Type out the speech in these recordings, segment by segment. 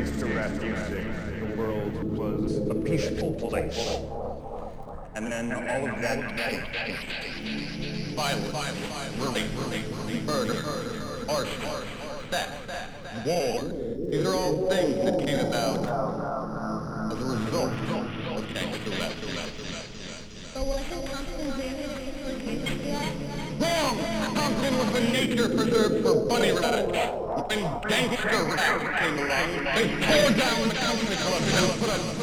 thanks to rap music, the world was a peaceful place. And then all of that violence, murder, arson, theft, war. These are all things that came about as a result of gangster rap? Wrong! Compton was a nature preserve for bunny rabbits. When rap came along, they tore down the country club and put a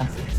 Nunca.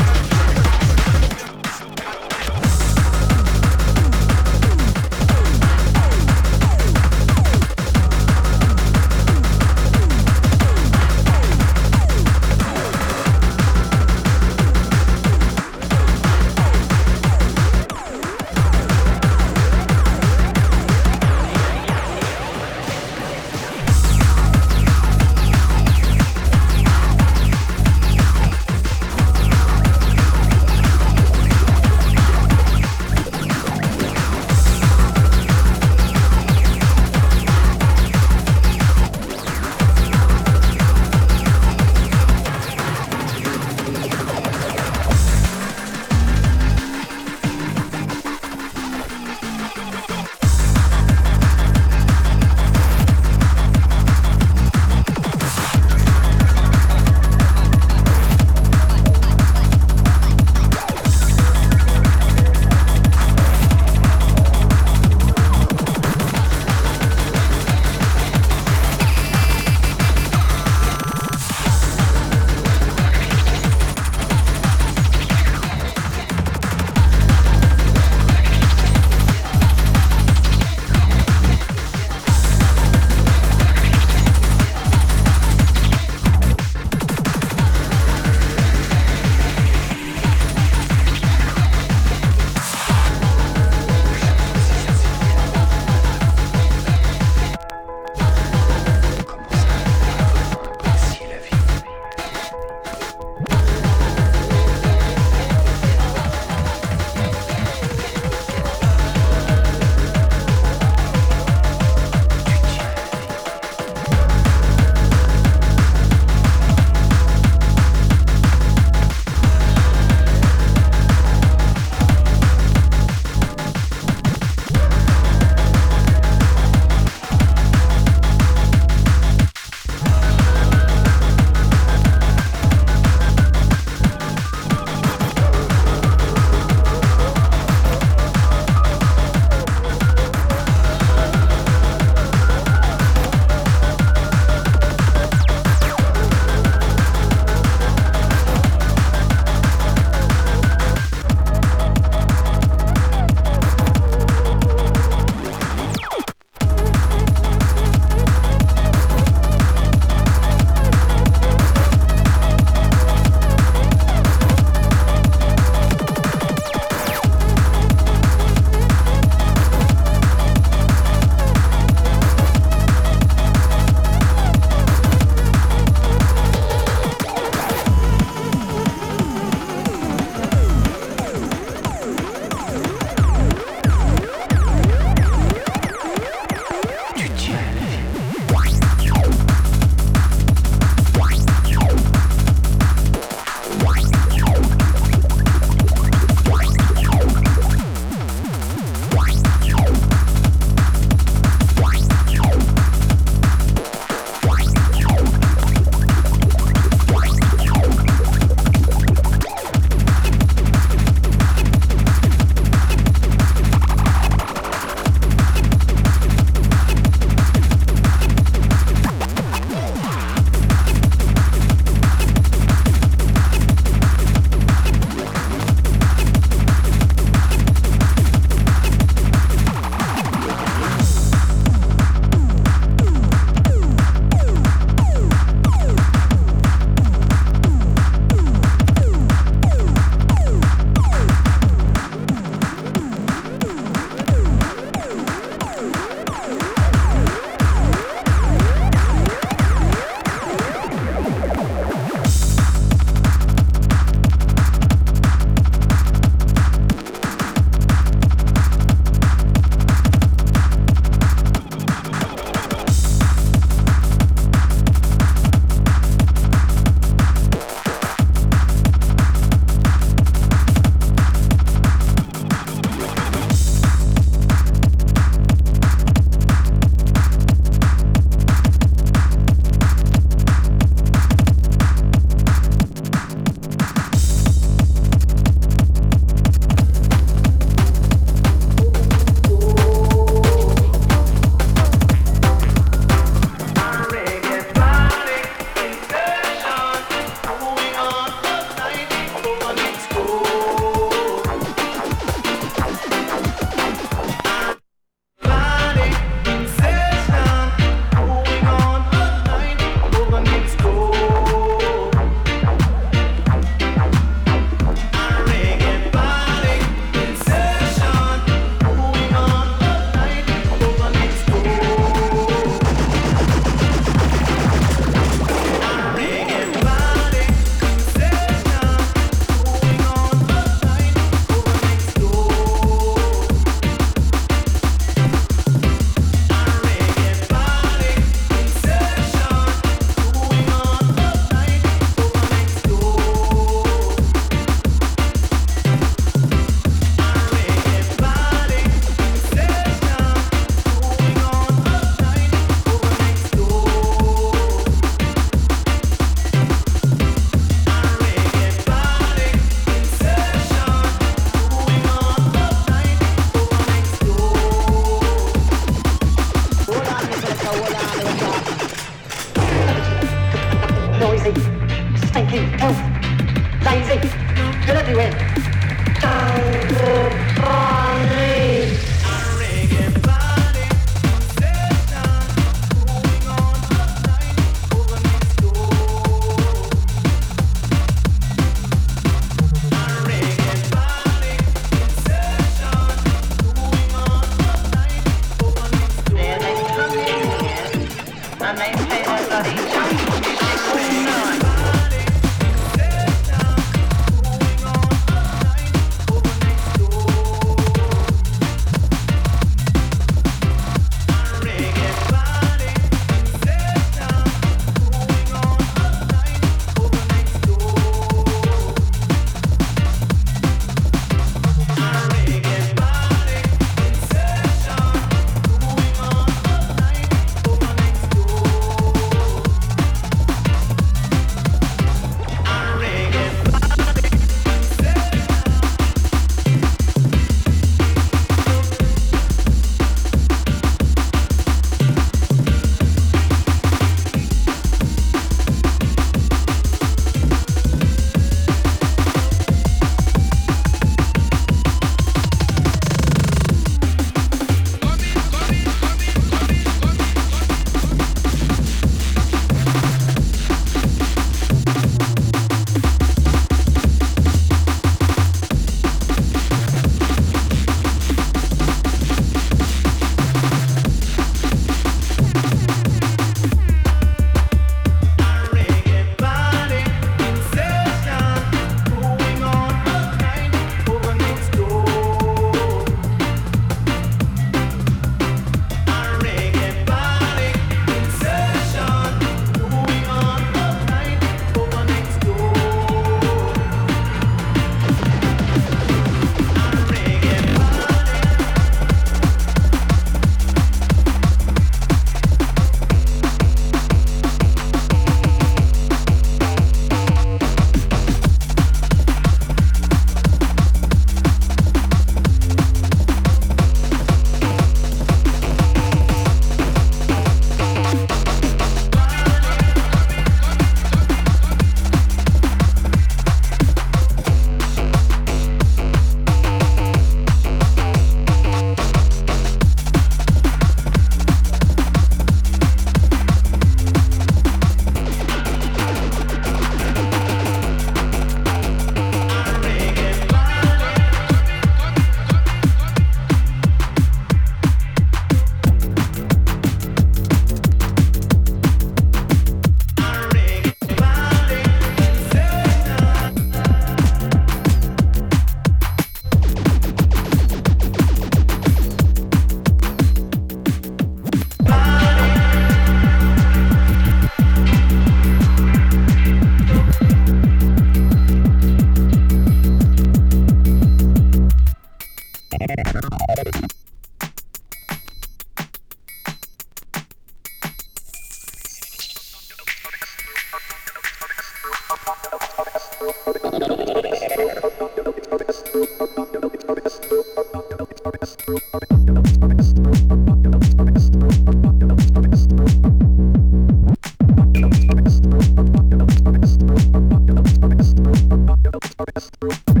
Victorious